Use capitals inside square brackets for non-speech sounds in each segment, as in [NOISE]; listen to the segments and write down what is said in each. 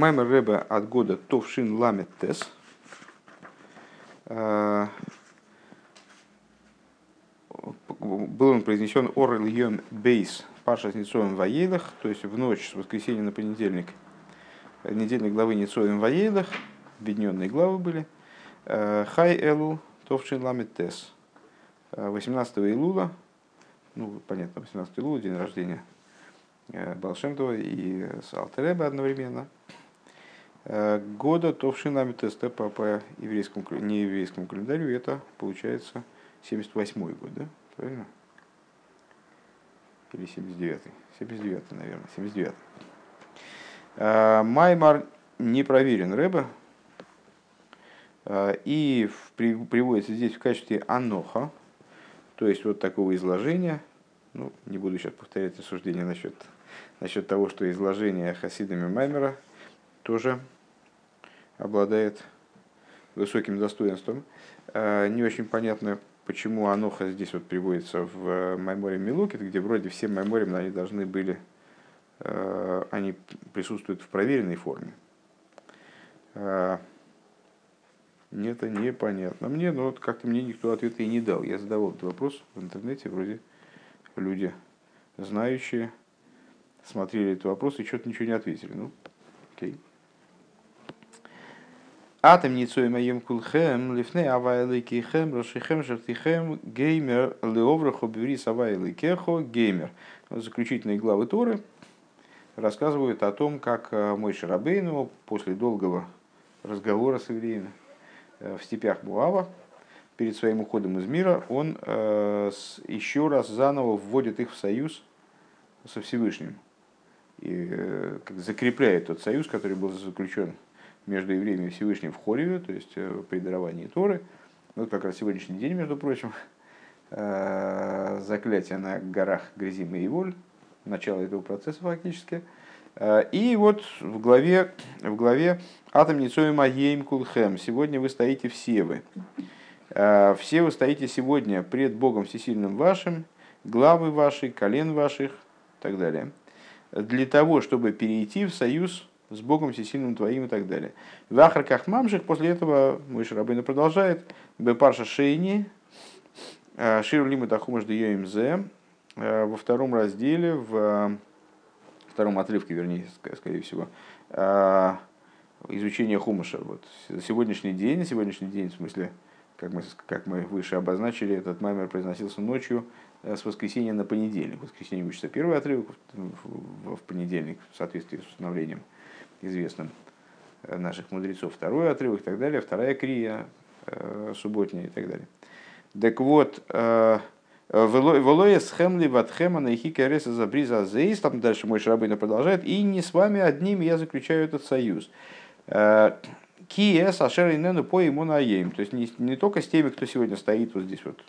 Маймер Рэбе от года Товшин Ламет Тес. Был он произнесен Ор Ильем Бейс Паша с Ницоем Ваейлах, то есть в ночь с воскресенья на понедельник. Недельной главы Ницоем Ваейлах, объединенные главы были. Хай Элу Товшин Ламет Тес. 18 Илула, ну, понятно, 18 Илула, день рождения Э, Балшемтова и с Алтереба одновременно. Э, года Товшинами теста по, по еврейскому, не еврейскому календарю, это получается 78 год, да? Правильно? Или 79-й? 79 наверное, 79 э, Маймар не проверен Рэба, и приводится здесь в качестве аноха, то есть вот такого изложения. Ну, не буду сейчас повторять осуждение насчет насчет того, что изложение хасидами Маймера тоже обладает высоким достоинством. Э, не очень понятно, почему Аноха здесь вот приводится в Майморе Милукит, где вроде все Майморим они должны были, э, они присутствуют в проверенной форме. Э, это непонятно мне, но вот как-то мне никто ответа и не дал. Я задавал этот вопрос в интернете, вроде люди знающие, смотрели этот вопрос и что-то ничего не ответили. Ну, окей. Атом ницой моем кулхем, лифне авайликихем, рошихем, шартихем, геймер, леоврахо, бюрис авайликехо, геймер. Заключительные главы Торы рассказывают о том, как э, мой Шарабейну после долгого разговора с евреями э, в степях Буава, перед своим уходом из мира, он э, еще раз заново вводит их в союз со Всевышним и закрепляет тот союз, который был заключен между евреями и Всевышним в Хореве, то есть э, при даровании Торы. Вот как раз сегодняшний день, между прочим, [LAUGHS] э, заклятие на горах Грязим и Иволь, начало этого процесса фактически. И вот в главе, в главе «Атом Ницоем Аейм Кулхем» сегодня вы стоите все вы. Все вы стоите сегодня пред Богом Всесильным вашим, главы ваши, колен ваших и так далее для того, чтобы перейти в союз с Богом Всесильным Твоим и так далее. В Ахарках Мамших после этого мой Шарабейна продолжает. Бепарша Шейни, э, Шир Лима Тахумаш Зе, э, во втором разделе, в втором отрывке, вернее, скорее всего, э, изучение Хумаша. Вот. Сегодняшний день, сегодняшний день, в смысле, как мы, как мы выше обозначили, этот маймер произносился ночью с воскресенья на понедельник. В воскресенье учится первый отрывок, в понедельник в соответствии с установлением известным э, наших мудрецов второй отрывок и так далее, вторая крия э, субботняя и так далее. Так вот, Велоя схемли ватхема на ихика реса забриза зейс, там дальше мой шрабына продолжает, и не с вами одним я заключаю этот союз. Киес ашер инену по ему наем. То есть не, не только с теми, кто сегодня стоит вот здесь вот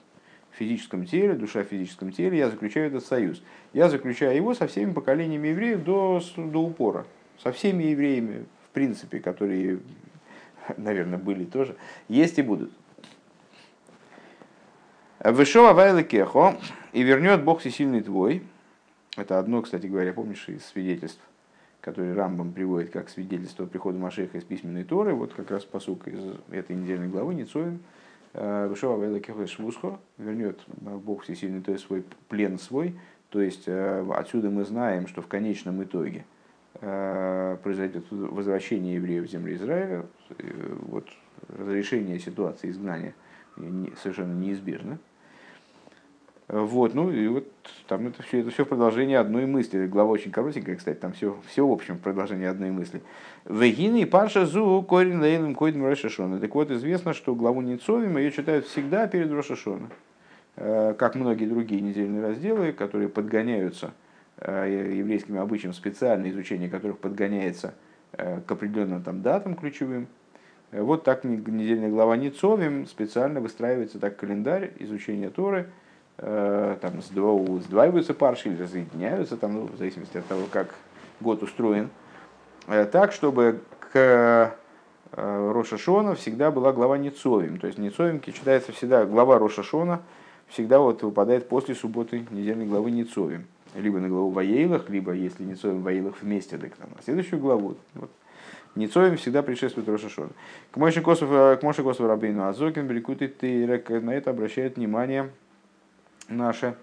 физическом теле, душа в физическом теле, я заключаю этот союз. Я заключаю его со всеми поколениями евреев до, до упора. Со всеми евреями, в принципе, которые, наверное, были тоже, есть и будут. Вышел Авайла Кехо, и вернет Бог всесильный твой. Это одно, кстати говоря, помнишь, из свидетельств, которые Рамбам приводит как свидетельство прихода Машеха из письменной Торы. Вот как раз посук из этой недельной главы Ницоин – Рушава Вайлакеха Швусхо вернет Бог всесильный, есть свой плен свой. То есть э, отсюда мы знаем, что в конечном итоге э, произойдет возвращение евреев в землю Израиля, э, вот разрешение ситуации изгнания совершенно неизбежно. Вот, ну и вот там это все, это все в продолжении одной мысли. Глава очень коротенькая, кстати, там все, все в общем в продолжении одной мысли. Вегины и Паша Зу Корин Лейлем Койдем Рошашона. Так вот, известно, что главу Ницовим ее читают всегда перед Рошашона. Э, как многие другие недельные разделы, которые подгоняются э, еврейским обычаям, специальное изучение которых подгоняется э, к определенным там датам ключевым. Вот так недельная глава Ницовим специально выстраивается так календарь изучения Торы – Э, там сдваиваются парши или разъединяются, там, ну, в зависимости от того, как год устроен, э, так, чтобы к э, Рошашона всегда была глава Ницовим. То есть Ницовим читается всегда, глава Рошашона всегда вот выпадает после субботы недельной главы Ницовим. Либо на главу Ваейлах, либо, если не Цоем Ваейлах вместе, так там, на следующую главу. Вот. Ницоем всегда предшествует Рошашон. К Моше Косов, к Моше Косов Рабейну Азокин, Берекут и на это обращает внимание наше.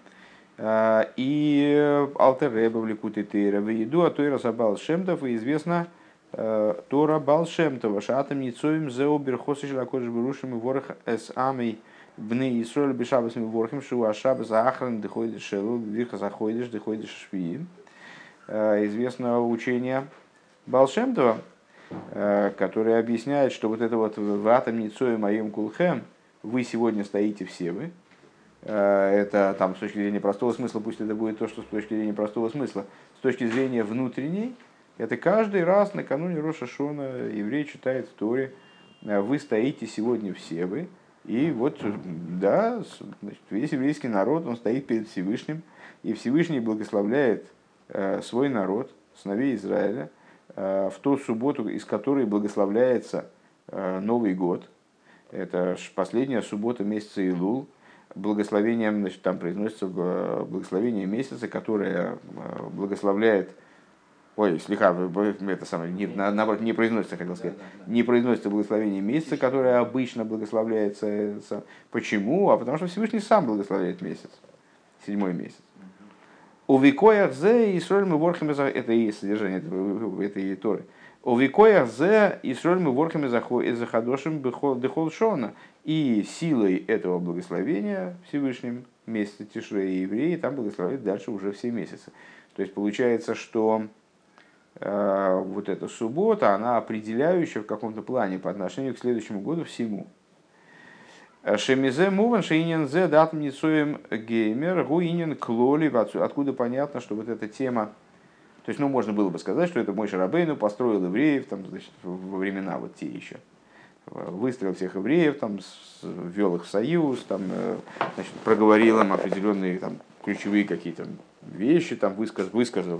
И Алтер Рэба в Ликуте Тейра. В еду, а то и Расабал Шемтов, и известно, Тора Бал Шемтова, Шатам Ницоем Зеу Берхосиш Лакодж Берушим и Ворох Эс Амей Бны Исроль Бешабас Ворхим Шуа Шабас Ахран Дыходиш Шелу Вирха Заходиш Дыходиш Шви. Известно учение Балшемтова, который объясняет, что вот это вот в атом Ницое моем кулхем, вы сегодня стоите все вы, это там с точки зрения простого смысла, пусть это будет то, что с точки зрения простого смысла, с точки зрения внутренней, это каждый раз накануне Роша Шона еврей читает в Торе, вы стоите сегодня все вы, и вот, да, значит, весь еврейский народ, он стоит перед Всевышним, и Всевышний благословляет э, свой народ, сыновей Израиля, э, в ту субботу, из которой благословляется э, Новый год. Это последняя суббота месяца Илул. Благословением, значит, там произносится благословение месяца, которое благословляет Ой, слегка, это самое, не, наоборот, не произносится, хотел сказать, не произносится благословение месяца, которое обычно благословляется. Почему? А потому что Всевышний сам благословляет месяц, седьмой месяц. У викоях зе и мы ворхами за это и содержание этой, этой Торы. У викоях зе и мы ворхами за ходошим дехол шона. И силой этого благословения Всевышним месяца Тишре и евреи там благословляют дальше уже все месяцы. То есть получается, что Э, вот эта суббота, она определяющая в каком-то плане по отношению к следующему году всему. Э, Шемизе муван шейнин зе дат ницуем геймер гуинин клоли Откуда понятно, что вот эта тема, то есть, ну, можно было бы сказать, что это мой Шарабейну построил евреев там, значит, во времена вот те еще. Выстроил всех евреев, там, ввел их в союз, там, э, значит, проговорил им определенные там, ключевые какие-то вещи, там, высказал, высказал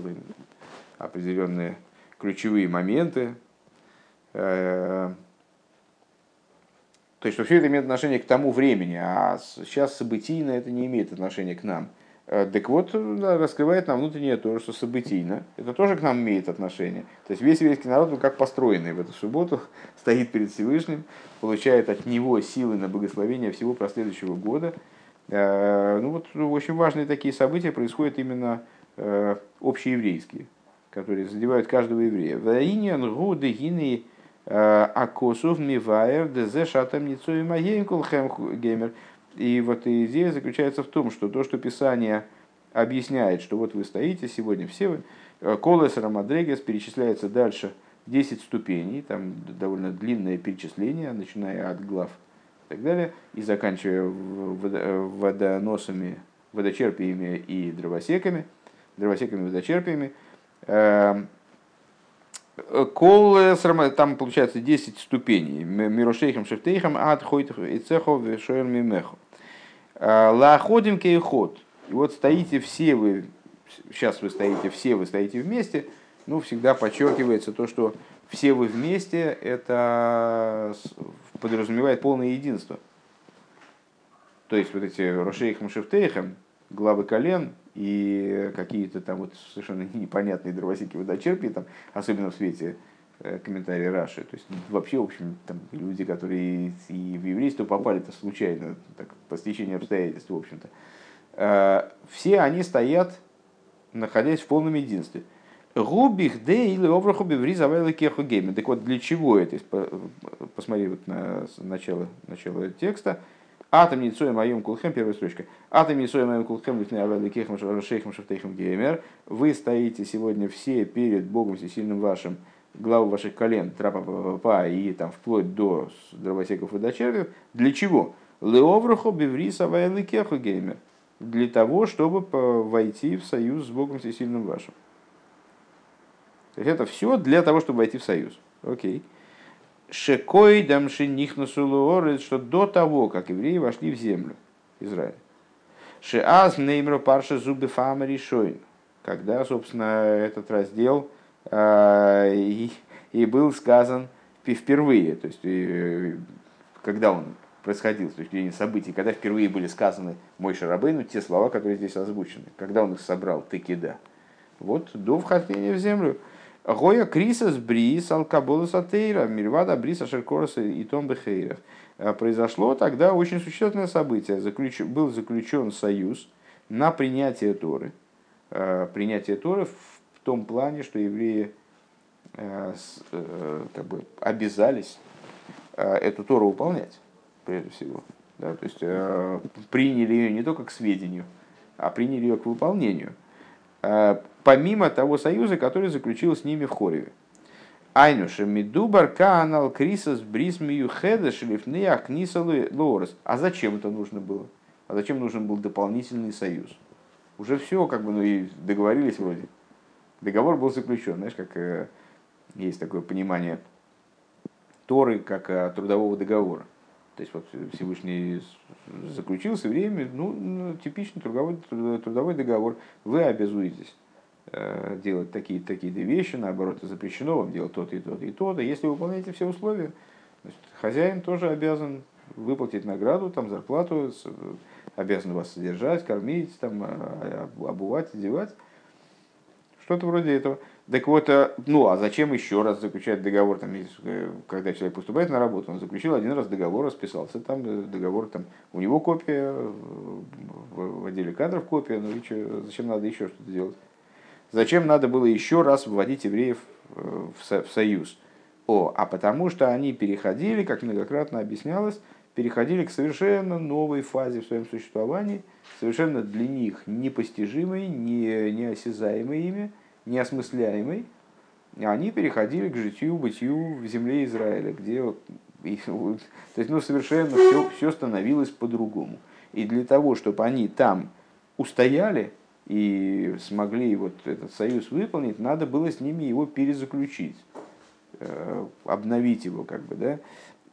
определенные ключевые моменты. Э, то есть, что все это имеет отношение к тому времени, а сейчас событийно это не имеет отношения к нам. Э, так вот, раскрывает нам внутреннее то, что событийно, это тоже к нам имеет отношение. То есть весь еврейский народ, ну, как построенный в эту субботу, [LAUGHS] стоит перед Всевышним, получает от него силы на благословение всего последующего года. Э, ну вот очень важные такие события происходят именно общееврейские которые задевают каждого еврея. Ваиньян гуды гины э, акосов миваер дезе шатам ницу и геймер. И вот идея заключается в том, что то, что Писание объясняет, что вот вы стоите сегодня все вы, э, Колес Рамадрегес перечисляется дальше 10 ступеней, там довольно длинное перечисление, начиная от глав и так далее, и заканчивая водоносами, водочерпиями и дровосеками, дровосеками и водочерпиями, кол, там получается 10 ступеней. Мирошейхам шефтейхам ад хойт и цехов шоер мимеху. Э, Лаходим кейхот. И вот стоите все вы, сейчас вы стоите все, вы стоите вместе, ну, всегда подчеркивается то, что все вы вместе, это подразумевает полное единство. То есть вот эти Рошейхам Шефтейхам, главы колен, и какие-то там вот совершенно [LAUGHS] непонятные дровосеки водочерпия, там, особенно в свете э, комментарии Раши. То есть вообще, в общем, там люди, которые и в еврейство попали-то случайно, так, по стечению обстоятельств, в общем-то. Э, все они стоят, находясь в полном единстве. Губих де или оврахуби в ризавайла кеху гейме. Так вот, для чего это? Посмотри вот на начало, начало текста. Атом Ницоем Айом Кулхем, первая строчка. Атом Ницоем Айом Кулхем, Лифней Авели Кехем Шейхем Шафтейхем Геймер. Вы стоите сегодня все перед Богом Всесильным вашим, главу ваших колен, трапа папа и там вплоть до дровосеков и дочервев. Для чего? Леовраху Бевриса Вайли Кеху Геймер. Для того, чтобы войти в союз с Богом Всесильным вашим. То есть это все для того, чтобы войти в союз. Окей. Okay. Шекой дамши нихнасулуоры, что до того, как евреи вошли в землю Израиля. Шеаз неймро парша зубы фама решойн. Когда, собственно, этот раздел э, и, и был сказан впервые, то есть и, когда он происходил с точки зрения событий, когда впервые были сказаны мой Шарабейну те слова, которые здесь озвучены, когда он их собрал, тыкида. Вот до вхождения в землю. Гоя крисас брис алкаболус атеира, мирвада бриса шеркороса и том бехейра. Э, произошло тогда очень существенное событие. Заключ... Был заключен союз на принятие Торы. Э, принятие Торы в том плане, что евреи э, как бы обязались эту Тору выполнять, прежде всего. Да, то есть приняли ее не только к сведению, а приняли ее к выполнению – помимо того союза, который заключил с ними в Хореве. Айнуша мидубар канал крисас брисмию хеда шлифны акнисалы лорес. А зачем это нужно было? А зачем нужен был дополнительный союз? Уже все, как бы, ну и договорились вроде. Договор был заключен, знаешь, как э, есть такое понимание Торы как э, трудового договора. То есть вот Всевышний заключил с евреями ну, ну, типичный трудовой, трудовой договор. Вы обязуетесь э, делать такие-то такие вещи, наоборот, запрещено вам делать то-то и то-то и то-то. Если вы выполняете все условия, значит, хозяин тоже обязан выплатить награду, там, зарплату, обязан вас содержать, кормить, там, а, а, обувать, одевать. Что-то вроде этого. Так вот, э, ну а зачем еще раз заключать договор, там, э, когда человек поступает на работу, он заключил один раз договор, расписался, там э, договор, там, у него копия, в отделе кадров копия, ну и что, зачем надо еще что-то делать? Зачем надо было еще раз вводить евреев в союз? О, а потому что они переходили, как многократно объяснялось, переходили к совершенно новой фазе в своем существовании, совершенно для них непостижимой, не, неосязаемой ими, неосмысляемый, они переходили к житию, бытию в земле Израиля, где то есть, ну, совершенно все, все становилось по-другому. И для того, чтобы они там устояли и смогли вот этот союз выполнить, надо было с ними его перезаключить, э, обновить его, как бы, да.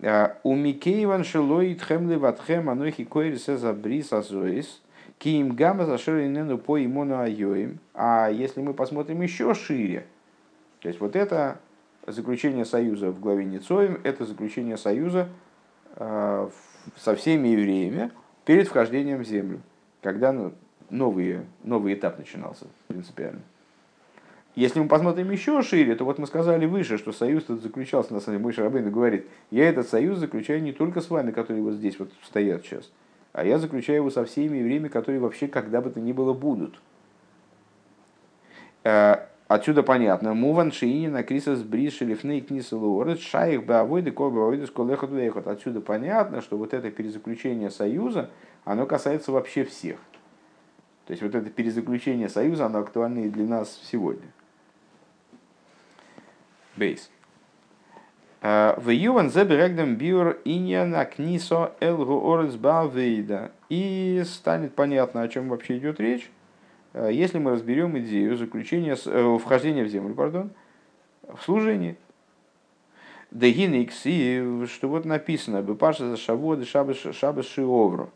А, У Микейван Шилой Тхемли Ватхем Анохи Койриса Забрис Азоис – Киим гамма заширенену по имону айоим. А если мы посмотрим еще шире, то есть вот это заключение союза в главе Ницоим, это заключение союза э, со всеми евреями перед вхождением в землю, когда ну, новый, новый этап начинался принципиально. Если мы посмотрим еще шире, то вот мы сказали выше, что союз тут заключался, на самом деле, мой Шарабейн говорит, я этот союз заключаю не только с вами, которые вот здесь вот стоят сейчас, а я заключаю его со всеми евреями, которые вообще когда бы то ни было будут. Э, отсюда понятно. Муван шиини на крисас брис шелифны книса луорет шаих бавойды кол бавойды сколехот вехот. Отсюда понятно, что вот это перезаключение союза, оно касается вообще всех. То есть вот это перезаключение союза, оно актуально и для нас сегодня. Бейс. В Юван заберегдем биур иньяна книсо элгу орец. И станет понятно, о чем вообще идет речь, э, если мы разберем идею заключения, э, вхождения в землю, пардон, в служении. Дегиникс, и что вот написано, Бепаша за Шаводы Шабас Шиовру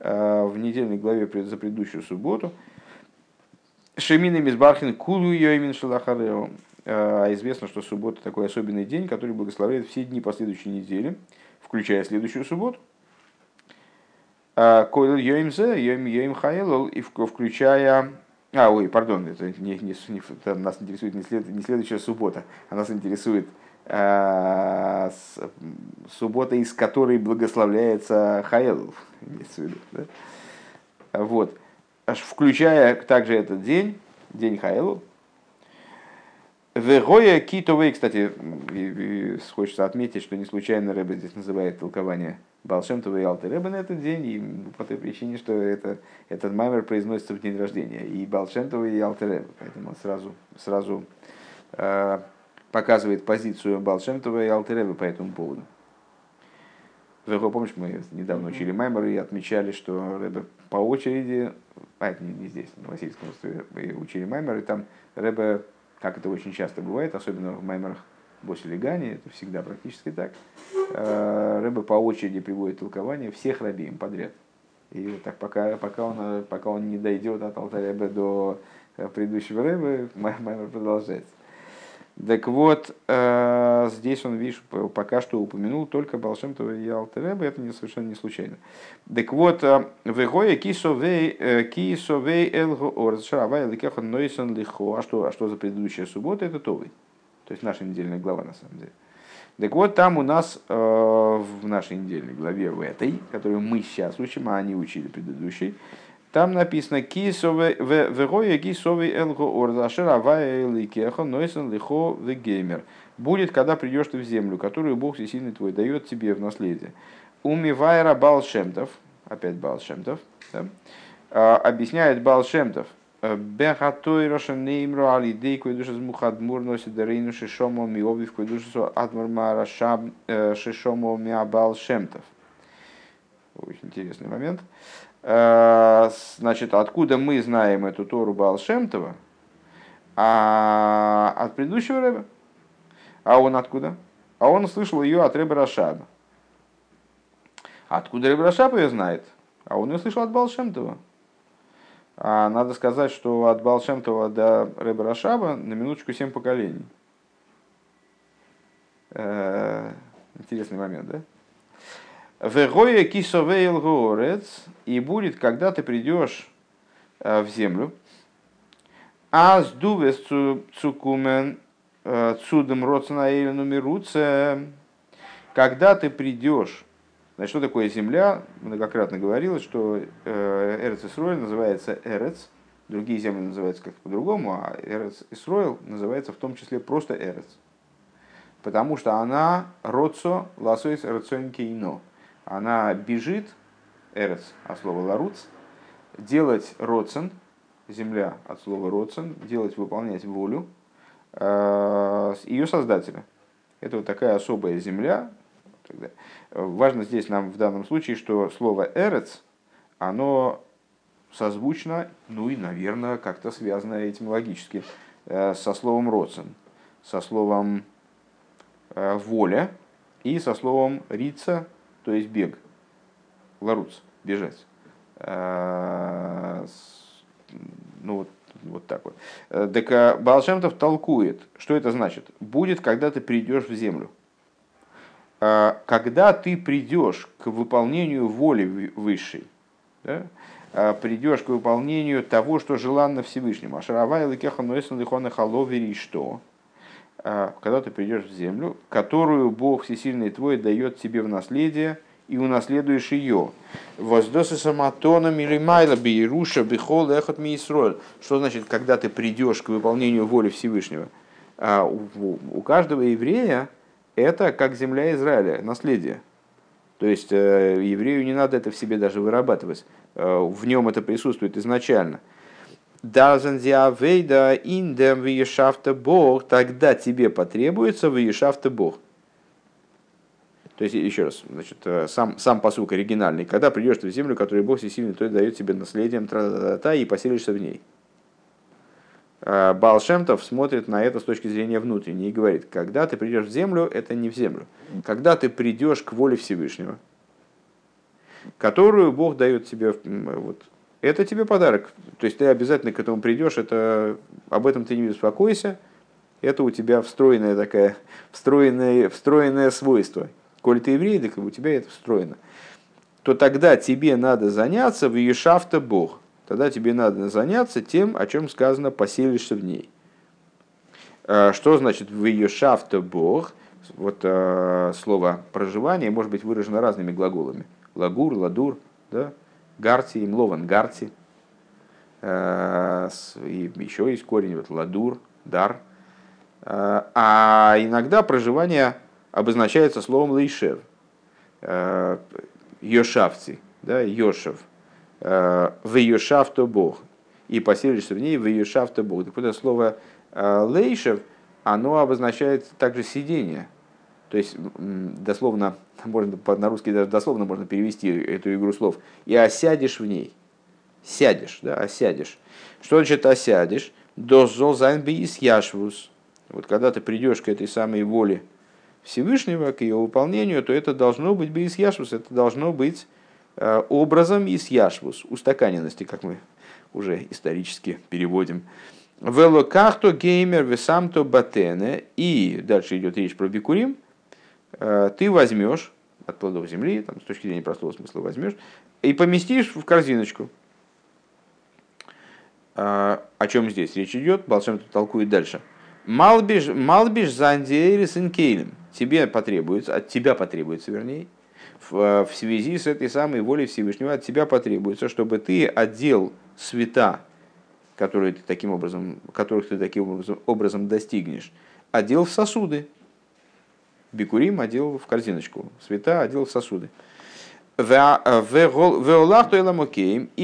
э, в недельной главе за предыдущую субботу. Шемина Мизбархин Кулу Йоймин Шалахарео. А известно, что суббота такой особенный день, который благословляет все дни последующей недели, включая следующую субботу. А, Койл Йоимзе, Йоим Йоим Хайлол, и включая... А, ой, пардон, это не, не, не, это нас интересует не, след, не следующая суббота, а нас интересует а, с, суббота, из которой благословляется Хайлол. Да? Вот. Включая также этот день, день Хайлол, Вегоя китовый, кстати, хочется отметить, что не случайно Рэбе здесь называет толкование Балшемтова и Алты Рэбе на этот день, и по той причине, что это, этот маймер произносится в день рождения и Балшемтова и Алты Рэбе, поэтому он сразу, сразу э, показывает позицию Балшемтова и Алты Рэбе по этому поводу. Вего, помнишь, мы недавно учили Маймер и отмечали, что Рэбе по очереди, а это не, не здесь, на Васильском учили Маймер, и там Рэбе как это очень часто бывает, особенно в маймерах Босили Гани, это всегда практически так, э, Рэбе по очереди приводит толкование всех рабеем подряд. И так пока, пока, он, пока он не дойдет от алтаря до э, предыдущего Рэбе, маймер продолжается. Так вот, э, здесь он, видишь, пока что упомянул только Балшемтова и Алтереба, это не, совершенно не случайно. Так вот, э, вегоя кисовей э, элго орз шарава эликеха нойсон лихо. А что, а что за предыдущая суббота? Это Товый. То есть наша недельная глава, на самом деле. Так вот, там у нас э, в нашей недельной главе, в этой, которую мы сейчас учим, а они учили предыдущей, там написано «Вегоя кисовый элго орза шаравая эликеха нойсен лихо вегеймер». Будет, когда придешь ты в землю, которую Бог Всесильный твой дает тебе в наследие. Умивайра Балшемтов, опять Балшемтов, да, а, объясняет Балшемтов, Бехатой Рошанеймру Алидей Койдуш из Мухадмур носит Дарейну Шишомо Миоби в Койдуш Адмур Марашаб э, Шишомо Миабал Шемтов. Очень интересный момент. Э, значит, откуда мы знаем эту Тору Баал-Шем-Това? А от предыдущего Ребе. А он откуда? А он слышал ее от Ребе Рашаба. Откуда Ребе Рашаб ее знает? А он ее слышал от Баал-Шем-Това. А надо сказать, что от Баал-Шем-Това до Ребе Рашаба на минуточку семь поколений. Э, интересный момент, да? Вегоя кисовейл горец, и будет, когда ты придешь э, в землю, а с дувес цукумен э, цудом роцнаэль нумеруце, когда ты придешь, значит, что такое земля, многократно говорилось, что э, Эрец Исроиль называется Эрец, другие земли называются как-то по-другому, а Эрец Исроил называется в том числе просто Эрец. Потому что она роцо ласойс рацион она бежит, эрец, от слова ларуц, делать роцен, земля от слова роцен, делать, выполнять волю э, ее создателя. Это вот такая особая земля. Важно здесь нам в данном случае, что слово эрец, оно созвучно, ну и, наверное, как-то связано этимологически э, со словом роцен, со словом э, воля и со словом рица, то есть бег, ларуц, бежать. А, ну вот, вот так вот. Э, так а Балшемтов толкует, что это значит. Будет, когда ты придешь в землю. А, когда ты придешь к выполнению воли высшей, да, придешь к выполнению того, что желанно Всевышнему. Ашаравай ликеха нойсан лихона халовери что? Когда ты придешь в землю, которую Бог Всесильный твой дает тебе в наследие, и унаследуешь ее. Воздосы саматоном или биеруша бихол эхот. Что значит, когда ты придешь к выполнению воли Всевышнего? А у, у каждого еврея это как земля Израиля, наследие. То есть э, еврею не надо это в себе даже вырабатывать. Э, в нем это присутствует изначально. Дазен зиавейда индем виешафта Бог, тогда тебе потребуется виешафта Бог. То есть, еще раз, значит, э, сам, сам посук оригинальный. Когда придешь ты в землю, которую Бог всесильный, то дает тебе наследием, та и поселишься в ней. А Балшемтов смотрит на это с точки зрения внутренней и говорит, когда ты придешь в землю, это не в землю. Когда ты придешь к воле Всевышнего, которую Бог дает тебе, вот, это тебе подарок. То есть ты обязательно к этому придешь, это, об этом ты не беспокойся, это у тебя встроенное такое, встроенное, встроенное свойство коль ты еврей, так у тебя это встроено, то тогда тебе надо заняться в Ешафта Бог. Тогда тебе надо заняться тем, о чем сказано, поселишься в ней. А, что значит в Ешафта Бог? Вот э, слово проживание может быть выражено разными глаголами. Лагур, ладур, да? Гарти, имлован, гарти. Э, и еще есть корень, вот ладур, дар. Э, а иногда проживание обозначается словом лейшев, э, йошавти, да, йошев, в йошавто бог, и поселишься в ней в йошавто бог. Так вот это слово лейшев, оно обозначает также сидение. То есть, дословно, [LAUGHS] можно, на русский даже дословно можно перевести эту игру слов. И осядешь в ней. Сядешь, да, осядешь. Что значит осядешь? До золзайн бис яшвус. Вот когда ты придешь к этой самой воле Всевышнего, к ее выполнению, то это должно быть без яшвус, это должно быть э, образом из яшвус, устаканенности, как мы уже исторически переводим. Велокахто геймер весамто батене. И дальше идет речь про бикурим. Э, ты возьмешь от плодов земли, там, с точки зрения простого смысла возьмешь, и поместишь в корзиночку. О чем здесь речь идет? Балшем тут толкует дальше. Малбиш, малбиш зандиэрис инкейлем. Тебе потребуется, от тебя потребуется, вернее, в, в связи с этой самой волей Всевышнего, от тебя потребуется, чтобы ты одел света, которые ты таким образом, которых ты таким образом, образом достигнешь, одел в сосуды. Бикурим одел в корзиночку, света одел в сосуды. И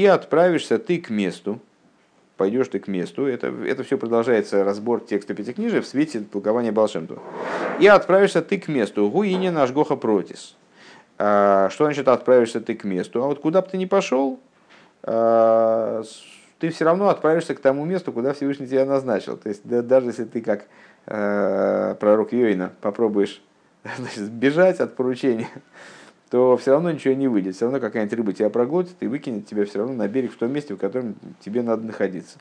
отправишься ты к месту, пойдешь ты к месту, это, это все продолжается разбор текста Пятикнижия в свете толкования Балшемту. И отправишься ты к месту, гуине наш гоха протис. А, что значит отправишься ты к месту? А вот куда бы ты ни пошел, а, ты все равно отправишься к тому месту, куда Всевышний тебя назначил. То есть да, даже если ты как пророк Йоина попробуешь [LAUGHS] значит, бежать от поручения, то все равно ничего не выйдет. Все равно какая-нибудь рыба тебя проглотит и выкинет тебя все равно на берег в том месте, в котором тебе надо находиться.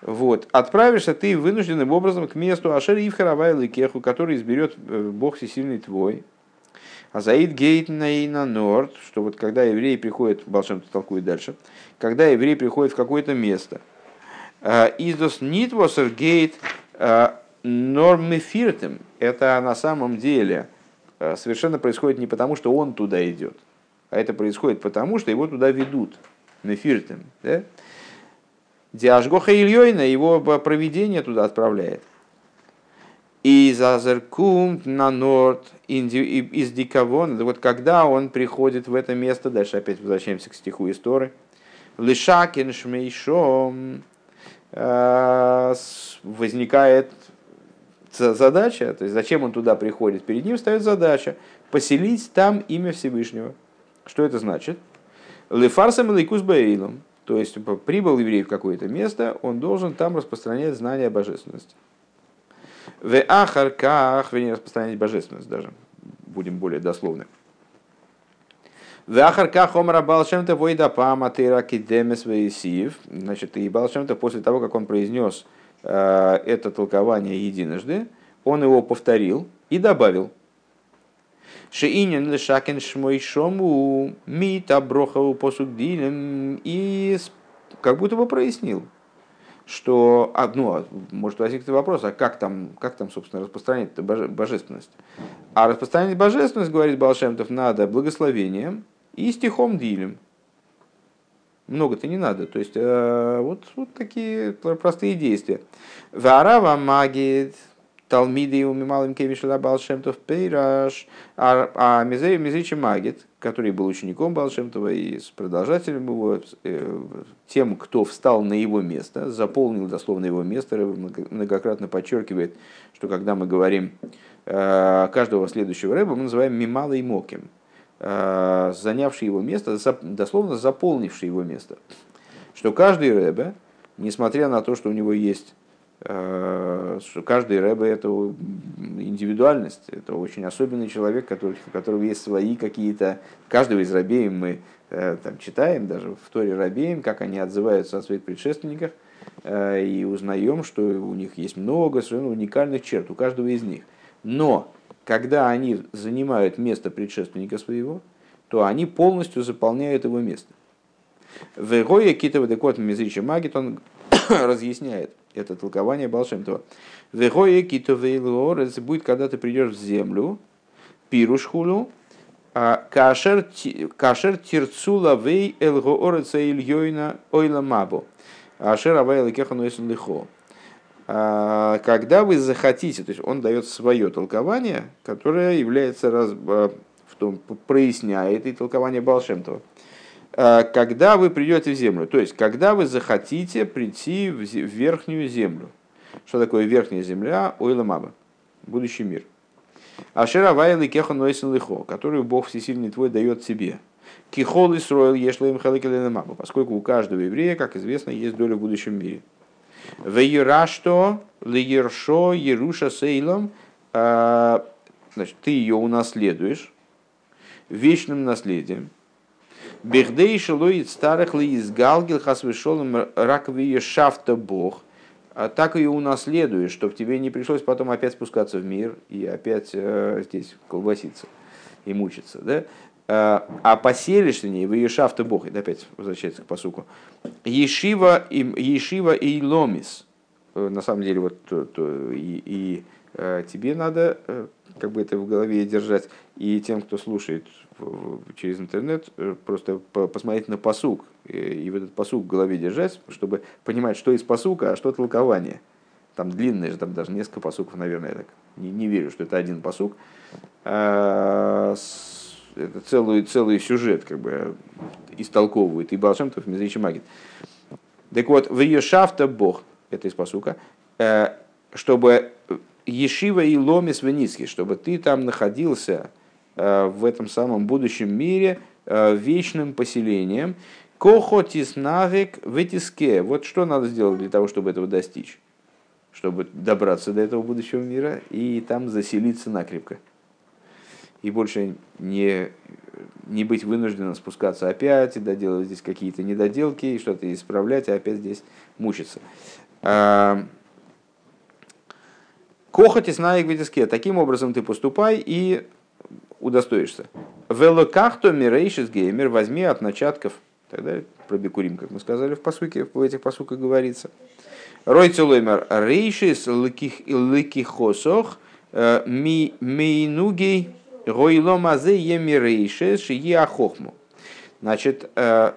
Вот. Отправишься ты вынужденным образом к месту Ашер Ивхаравай Ликеху, который изберет э, Бог всесильный твой. А Заид Гейт на Норд, что вот когда евреи приходят, Балшем толкует дальше, когда евреи приходят в какое-то место, э, Издос Нитвосер Гейт э, Нормефиртем, это на самом деле Э, совершенно происходит не потому, что он туда идет, а это происходит потому, что его туда ведут, нефиртем. Да? Диашгоха Ильёйна его проведение туда отправляет. И зазеркум на норд из дикавон, вот когда он приходит в это место, дальше опять возвращаемся к стиху истории, лишакин шмейшом, э, возникает задача, то есть зачем он туда приходит, перед ним стоит задача поселить там имя Всевышнего. Что это значит? Лефарсам лейкус баэйлом. То есть прибыл еврей в какое-то место, он должен там распространять знания о божественности. В ахарках, вернее, распространять божественность даже, будем более дословны. В ахарках омра балшемта войда пама тыра кидемес Значит, и балшемта после того, как он произнес это толкование единожды, он его повторил и добавил. Шеинин лешакен шмой шому мита брохову посудилем и как будто бы прояснил, что, а, ну, а, может возникнуть вопрос, а как там, как там, собственно, распространять божественность? А распространять божественность, говорит Балшемтов, надо благословением и стихом дилем много-то не надо. То есть э, вот, вот такие простые действия. Варава магит, Талмиды у малым кемишла Балшемтов Пейраш, а, а Мизричи Магит, который был учеником Балшемтова и с продолжателем его, э, тем, кто встал на его место, заполнил дословно его место, многократно подчеркивает, что когда мы говорим э, каждого следующего рэба, мы называем Мимала и Моким. Э, занявший его место, дословно заполнивший его место. Что каждый рэбе, несмотря на то, что у него есть э, что каждый рэбе это индивидуальность, это очень особенный человек, который, у которого есть свои какие-то... Каждого из рабеем мы э, там, читаем, даже в Торе рабеем, как они отзываются о своих предшественниках, и узнаем, что у них есть много совершенно уникальных черт, у каждого из них. Но когда они занимают место предшественника своего, то они полностью заполняют его место. В Игое Китова Декот Мизрича Магит он [COUGHS] разъясняет это толкование Балшемтова. В Игое Китова будет, когда ты придешь в землю, пирушхулу, а кашер тирцула вей элгоореца ильёйна ойла мабо. Ашер кехан лихо. А, когда вы захотите, то есть он дает свое толкование, которое является раз, а, в том, проясняет и толкование Балшемтова. А, когда вы придете в землю, то есть когда вы захотите прийти в верхнюю землю. Что такое верхняя земля? Ойла будущий мир. Ашера вайлы кеха нойсен лихо, которую Бог всесильный твой дает тебе. Кихол и строил ешлаем халакелена поскольку у каждого еврея, как известно, есть доля в будущем мире. Вейрашто лиершо Еруша Сейлом, а, значит, ты ее унаследуешь вечным наследием. Бехдей шелоид старых ли из галгил хасвешолом раковые шафта бог, а так и унаследуешь, чтобы тебе не пришлось потом опять спускаться в мир и опять э, здесь колбаситься и мучиться. Да? А, а поселишься в ней, в Ешафта Бог, это опять возвращается к посуку, Ешива и, Ешива и Ломис. Э, на самом деле, вот то, то, и, и э, тебе надо как бы это в голове держать, и тем, кто слушает через интернет, просто посмотреть на посук, и в этот посук в голове держать, чтобы понимать, что из посука, а что толкование. Там длинное же, там даже несколько посуков, наверное, я так не, не верю, что это один посук. А, это целый, целый сюжет как бы истолковывает и Балшемтов, и Мизричи Магит. Так вот, в ее шафта Бог, это из посука, э, чтобы Ешива и Ломис Веницкий, чтобы ты там находился э, в этом самом будущем мире э, вечным поселением, Кохотис навик вытиске. Вот что надо сделать для того, чтобы этого достичь? Чтобы добраться до этого будущего мира и там заселиться накрепко. И больше не, не быть вынужденным спускаться опять и доделать здесь какие-то недоделки, и что-то исправлять, а опять здесь мучиться. А, Кохотис навик вытиске. Таким образом ты поступай и удостоишься. Велокахто мирейшис геймер возьми от начатков Тогда про Бекурим, как мы сказали в посуке, в этих посуках говорится. Ройцелоймер рейшис лыкихосох э, ми мейнугей ройломазе емирейшис шиеахохму. Значит, э,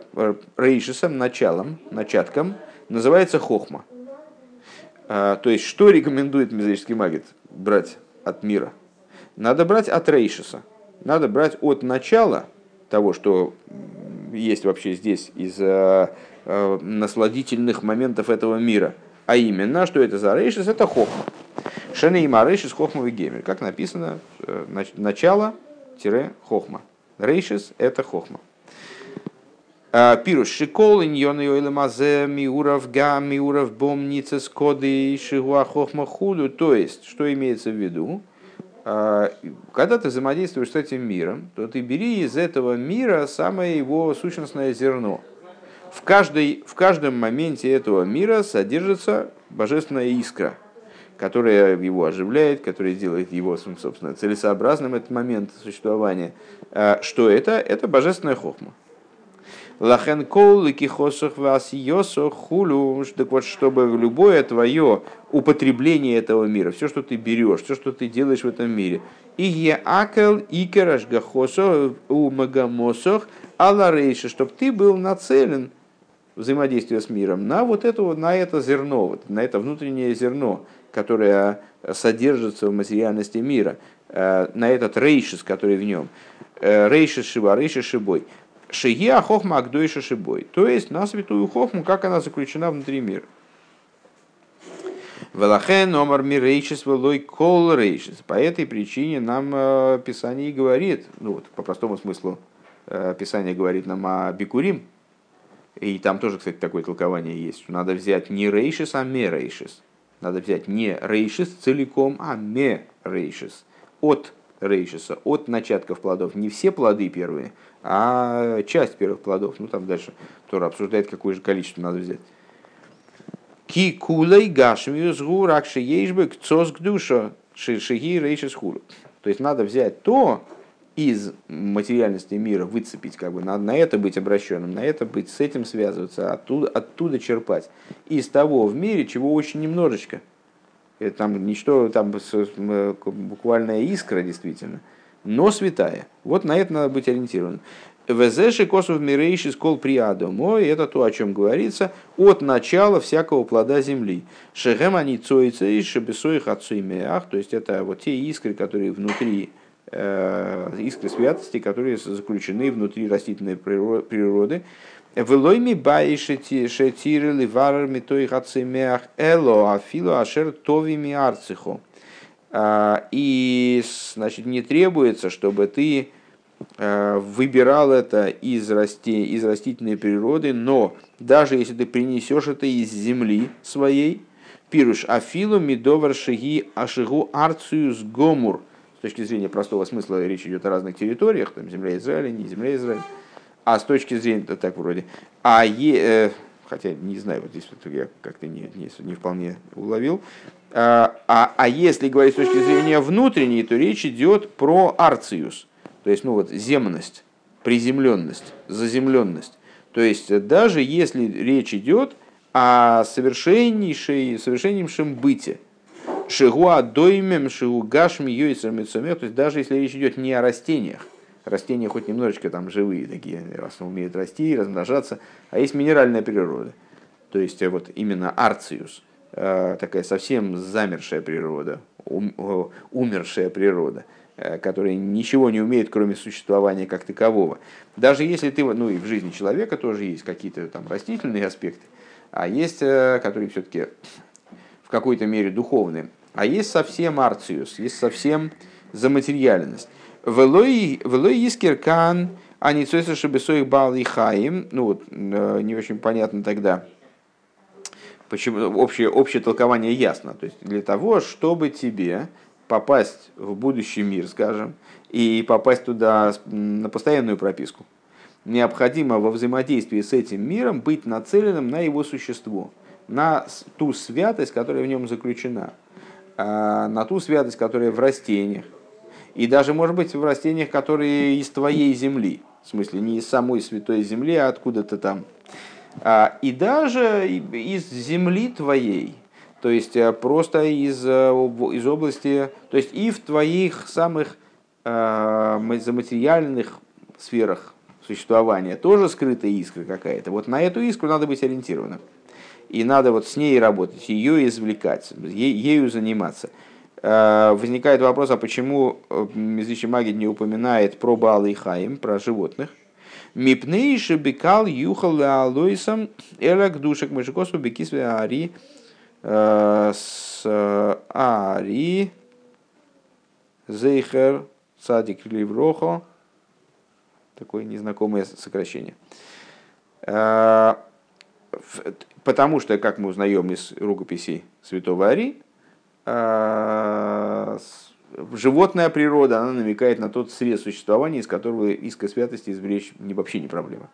рейшисом, началом, начатком называется хохма. То есть, что рекомендует мезрический магит брать от мира? Надо брать от рейшиса. Надо брать от начала того, что есть вообще здесь из э, э, насладительных моментов этого мира. А именно, что это за рейшис? Это хохма. Шене има рейшис хохма геймер. Как написано, э, начало-хохма. Рейшис – это хохма. Пируш шикол иньон йойле мазе миуров га миуров бом ницес коды шигуа хохма худу. То есть, что имеется в виду? А, когда ты взаимодействуешь с этим миром, то ты бери из этого мира самое его сущностное зерно. В, каждой, в каждом моменте этого мира содержится божественная искра, которая его оживляет, которая делает его, собственно, целесообразным этот момент существования. А, что это? Это божественная хохма. Лахен кол кихосах вас йосох хулю. Так вот, чтобы любое твое употребление этого мира, все, что ты берешь, все, что ты делаешь в этом мире, и е акел икераш гахосо у магамосох аларейши, чтобы ты был нацелен взаимодействие с миром на вот это, на это зерно, вот, на это внутреннее зерно, которое содержится в материальности мира, э, на этот рейшис, который в нем. Э, рейшис шиба, рейшис шибой. Шия хохма агдойша шибой. То есть на святую хохму, как она заключена внутри мира. Велахен омар мирейшис велой кол рейшис. По этой причине нам э, Писание говорит, ну вот по простому смыслу Писание говорит нам о Бикурим, и там тоже, кстати, такое толкование есть, надо взять не рейшис, а ме рейшис. Надо взять не рейшис целиком, а ме рейшис. От рейшиса, от начатков плодов. Не все плоды первые, а часть первых плодов. Ну, там дальше Тора обсуждает, какое же количество надо взять. Ки кулей гашмиус гурак шиешбек цос гдуша шиги рейшис хуру. То есть надо взять то из материальности мира, выцепить, как бы, надо на это быть обращенным, на это быть, с этим связываться, оттуда, оттуда черпать. Из того в мире, чего очень немножечко. Это там ничто, там буквальная искра действительно – но святая. Вот на это надо быть ориентированным. Везеши косов мирейши скол приадомо, и это то, о чем говорится, от начала всякого плода земли. Шехем они цойцы и шебесоих отцуймеах, то есть это вот те искры, которые внутри, э, искры святости, которые заключены внутри растительной природы. Велойми баиши шетиры ливарами митоих отцуймеах эло афило ашер товими арцихо. А, и значит, не требуется, чтобы ты а, выбирал это из, расти, из растительной природы, но даже если ты принесешь это из земли своей, пируш афилу мидовар шиги ашигу арциус гомур. Точки зрения простого смысла речь идет о разных территориях, там земля Израиля, не земля Израиля. А с точки зрения, так вроде, а е, э, хотя не знаю, вот здесь вот я как-то не, не, не вполне уловил. А, а, а если говорить с точки зрения внутренней, то речь идет про арциус, то есть ну вот земность, приземленность, заземленность. То есть даже если речь идет о совершеннейшей, совершеннейшем быте, шигуа доймем, шигу гашми, юйцем, то есть даже если речь идет не о растениях, растения хоть немножечко там живые такие, раз умеют расти, размножаться, а есть минеральная природа. То есть э, вот именно арциус, э, такая совсем замершая природа, умершая природа, э, которая ничего не умеет, кроме существования как такового. Даже если ты, ну и в жизни человека тоже есть какие-то там растительные аспекты, а есть, которые все-таки в какой-то мере духовные, а есть совсем арциус, есть совсем заматериальность. Велой искер кан они цойса шебесоих бал и хаим. Ну вот, э, не очень понятно тогда, почему общее, общее толкование ясно. То есть для того, чтобы тебе попасть в будущий мир, скажем, и попасть туда на постоянную прописку, необходимо во взаимодействии с этим миром быть нацеленным на его существо, на ту святость, которая в нем заключена, на ту святость, которая в растениях, и даже, может быть, в растениях, которые из твоей земли. В смысле, не из самой святой земли, а откуда-то там. А, и даже из земли твоей. То есть э, просто из, из области, то есть и в твоих самых э, заматериальных сферах существования тоже скрытая искра какая-то. Вот на эту искру надо быть ориентированным. И надо вот с ней работать, ее извлекать, ею заниматься. Э, возникает вопрос, а почему Мизричи э, Маги не упоминает про Баал и Хаим, про животных? Мипнейши бекал юхал алоисам элак душек мышекосу бекисве ари э, с ари зейхер садик ливрохо такое незнакомое сокращение. Потому что, как мы узнаем из рукописей святого Ари, а, животная природа, она намекает на тот срез существования, из которого иск святости извлечь вообще не проблема.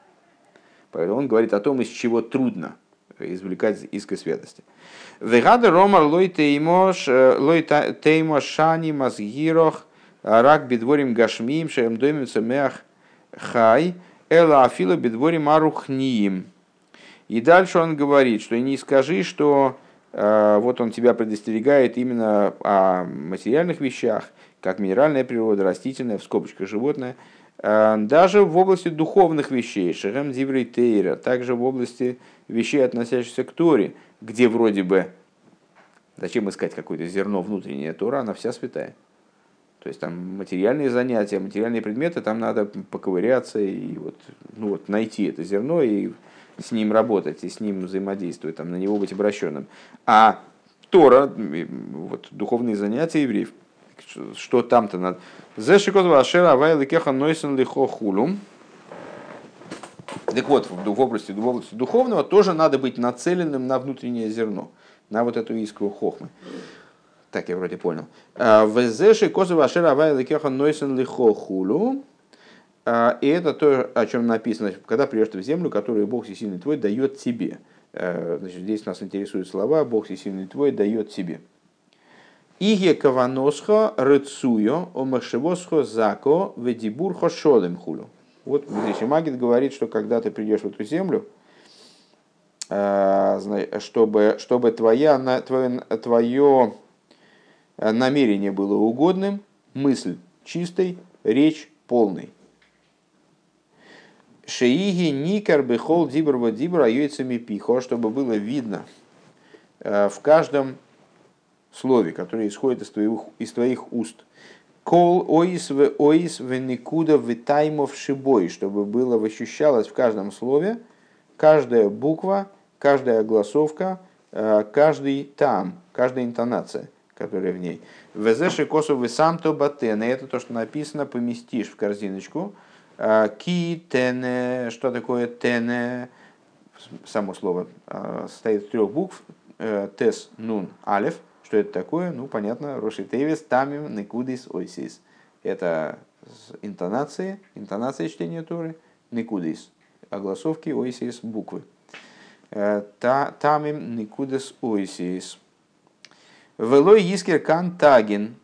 Поэтому он говорит о том, из чего трудно извлекать иск святости. Вегада ромар лой теймош, э, шани мазгирох, рак бедворим гашмиим, шеем домим хай, эла афила бедворим арухниим. И дальше он говорит, что не скажи, что Э, вот он тебя предостерегает именно о материальных вещах, как минеральная природа, растительная, в скобочках животное, э, даже в области духовных вещей, Шерем Диврей также в области вещей, относящихся к Торе, где вроде бы, зачем искать какое-то зерно внутреннее Тора, она вся святая. То есть там материальные занятия, материальные предметы, там надо поковыряться и вот, ну вот найти это зерно и с ним работать и с ним взаимодействовать, там, на него быть обращенным. А Тора, вот, духовные занятия евреев, что там-то надо. Зешикозва ашера авайла кеха нойсен лихо хулум. Так вот, в области, в области духовного тоже надо быть нацеленным на внутреннее зерно, на вот эту искру хохмы. Так я вроде понял. «А, Везеши козова ашера авайла кеха нойсен лихо хулум. А, и это то, о чем написано, когда придешь ты в землю, которую Бог Всесильный твой дает тебе. Э, значит, здесь нас интересуют слова «Бог Всесильный твой дает тебе». Иге каваносхо рыцуyo омашевосхо зако ведибурхо шолем хулю. Вот здесь Магит говорит, что когда ты придешь в эту землю, э, чтобы, чтобы твоя, твое, твое намерение было угодным, мысль чистой, речь полной. Шеиги никар бехол дибрва дибра яйцами пихо, чтобы было видно э, в каждом слове, которое исходит из твоих, из твоих уст. Кол оис в оис в никуда в таймов шибой, чтобы было ощущалось в каждом слове каждая буква, каждая голосовка, э, каждый там, каждая интонация, которая в ней. Везеши косу вы сам то батен, это то, что написано, поместишь в корзиночку, ки, тене, что такое тене? Само слово а, состоит из трех букв. Э, тес, нун, алев. Что это такое? Ну, понятно. Роши тевис, тамим, никудис, ойсис. Это интонации, интонация чтения Торы, никудис. Огласовки, ойсис, буквы. Тамим никудес ойсис. Велой искер кан тагин.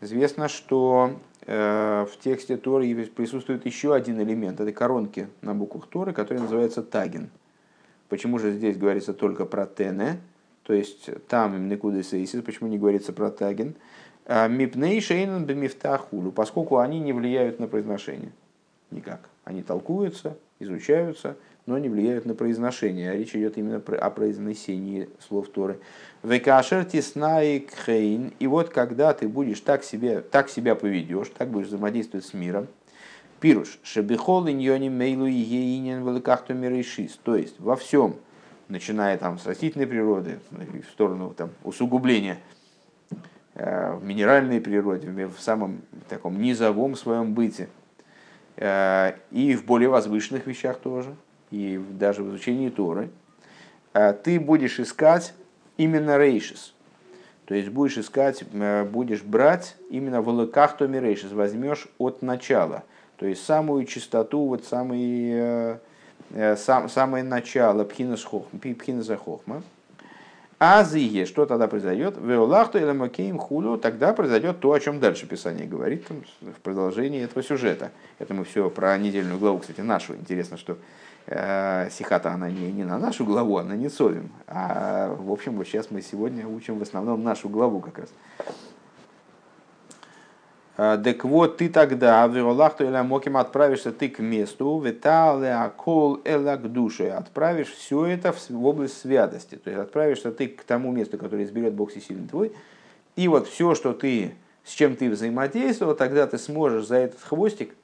Известно, что в тексте Торы присутствует еще один элемент этой коронки на буквах Торы, который называется тагин. Почему же здесь говорится только про тене, то есть там никуда сейсис, почему не говорится про тагин? А, Мипней шейнен бемифтахулу, поскольку они не влияют на произношение. Никак. Они толкуются, изучаются, но не влияют на произношение. А речь идет именно о произнесении слов Торы. Векашер тиснаик хейн. И вот когда ты будешь так, себе, так себя поведешь, так будешь взаимодействовать с миром, Пируш, шебихол иньони мейлу и ейнин великахту мирейшис. То есть во всем, начиная там с растительной природы, в сторону там, усугубления, э, в минеральной природе, в самом таком низовом своем быте, э, и в более возвышенных вещах тоже, и даже в изучении Торы, э, ты будешь искать именно рейшис. То есть будешь искать, будешь брать именно в лакахто мирейшис, возьмешь от начала – то есть самую чистоту, вот самый, э, э сам, самое начало пхинас хохма. А зие, что тогда произойдет? Веолахту или макеем хулю, тогда произойдет то, о чем дальше Писание говорит в продолжении этого сюжета. Это мы все про недельную главу, кстати, нашу. Интересно, что э, сихата, она не, не на нашу главу, она не совим. А в общем, вот сейчас мы сегодня учим в основном нашу главу как раз. А, так вот, ты тогда, в Виролахту или Моким, отправишься ты к месту, витале акол эла к душе, отправишь все это в область святости. То есть отправишься ты к тому месту, которое изберет Бог всесильный твой. И вот все, что ты, с чем ты взаимодействовал, тогда ты сможешь за этот хвостик,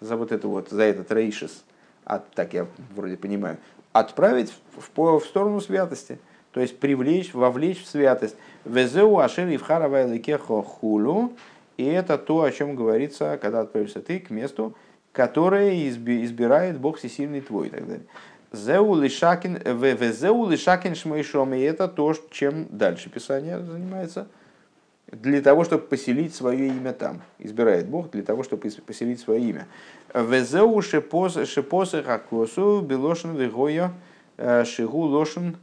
за вот это вот, за этот рейшис, от, так я вроде понимаю, отправить в, в сторону святости. То есть привлечь, вовлечь в святость. Везеу ашер ивхара вайликехо хулу, и это то, о чем говорится, когда отправишься ты к месту, которое избирает Бог всесильный твой и так далее. Зеу лишакин, везеу лишакин шмейшом, и это то, чем дальше Писание занимается, для того, чтобы поселить свое имя там. Избирает Бог для того, чтобы поселить свое имя. Везеу шепосы хакосу белошин вегоя э, шигу лошин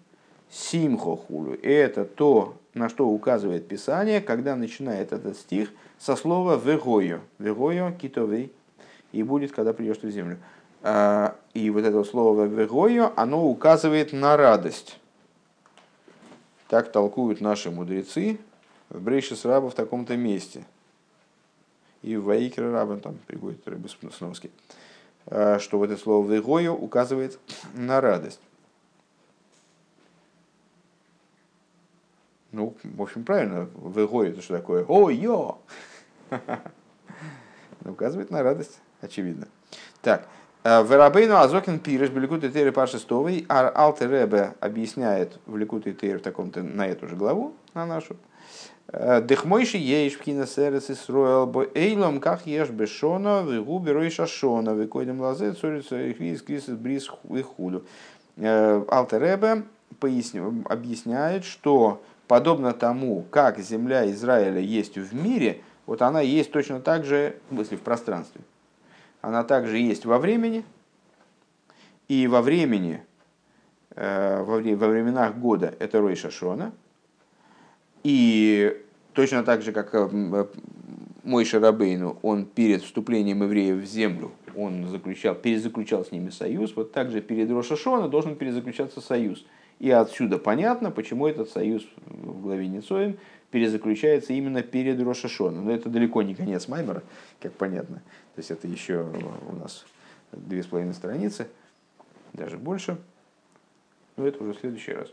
симхо хулю. Это то, на что указывает Писание, когда начинает этот стих – со слова «вегою». «Вегою» – «китовый». И будет, когда придешь в землю. А, и вот это слово «вегою», оно указывает на радость. Так толкуют наши мудрецы в Брейшис Раба в таком-то месте. И в Ваикре Раба там приводит Рыбы Сновский, а, что вот это слово «вегою» указывает [CLEARS THROAT] на радость. Ну, в общем, правильно, выгой это что такое? Ой-ё! [LAUGHS] Указывает на радость, очевидно. Так, э, Верабейну Азокин Пиреш, Беликут и Тейр Паши Стовый, Алтер Ребе объясняет в Ликут и Тейр в таком-то, на эту же главу, на нашу. «Э, Дехмойши ешь пхина серес Исруэл, бо эйлом как ешь бешона, вегу берой шашона, векойдем лазе, цорица хвиз, крис, бриз и худу. Э, Алтер Ребе объясняет, что подобно тому, как земля Израиля есть в мире, вот она есть точно так же, в смысле в пространстве. Она также есть во времени, и во времени, э, во, временах года это Рой Шашона, и точно так же, как э, мой Шарабейну, он перед вступлением евреев в землю, он заключал, перезаключал с ними союз, вот также перед Рошашона должен перезаключаться союз – и отсюда понятно, почему этот союз в главе Ницоем перезаключается именно перед Рошашоном. Но это далеко не конец Маймера, как понятно. То есть это еще у нас две с половиной страницы, даже больше. Но это уже в следующий раз.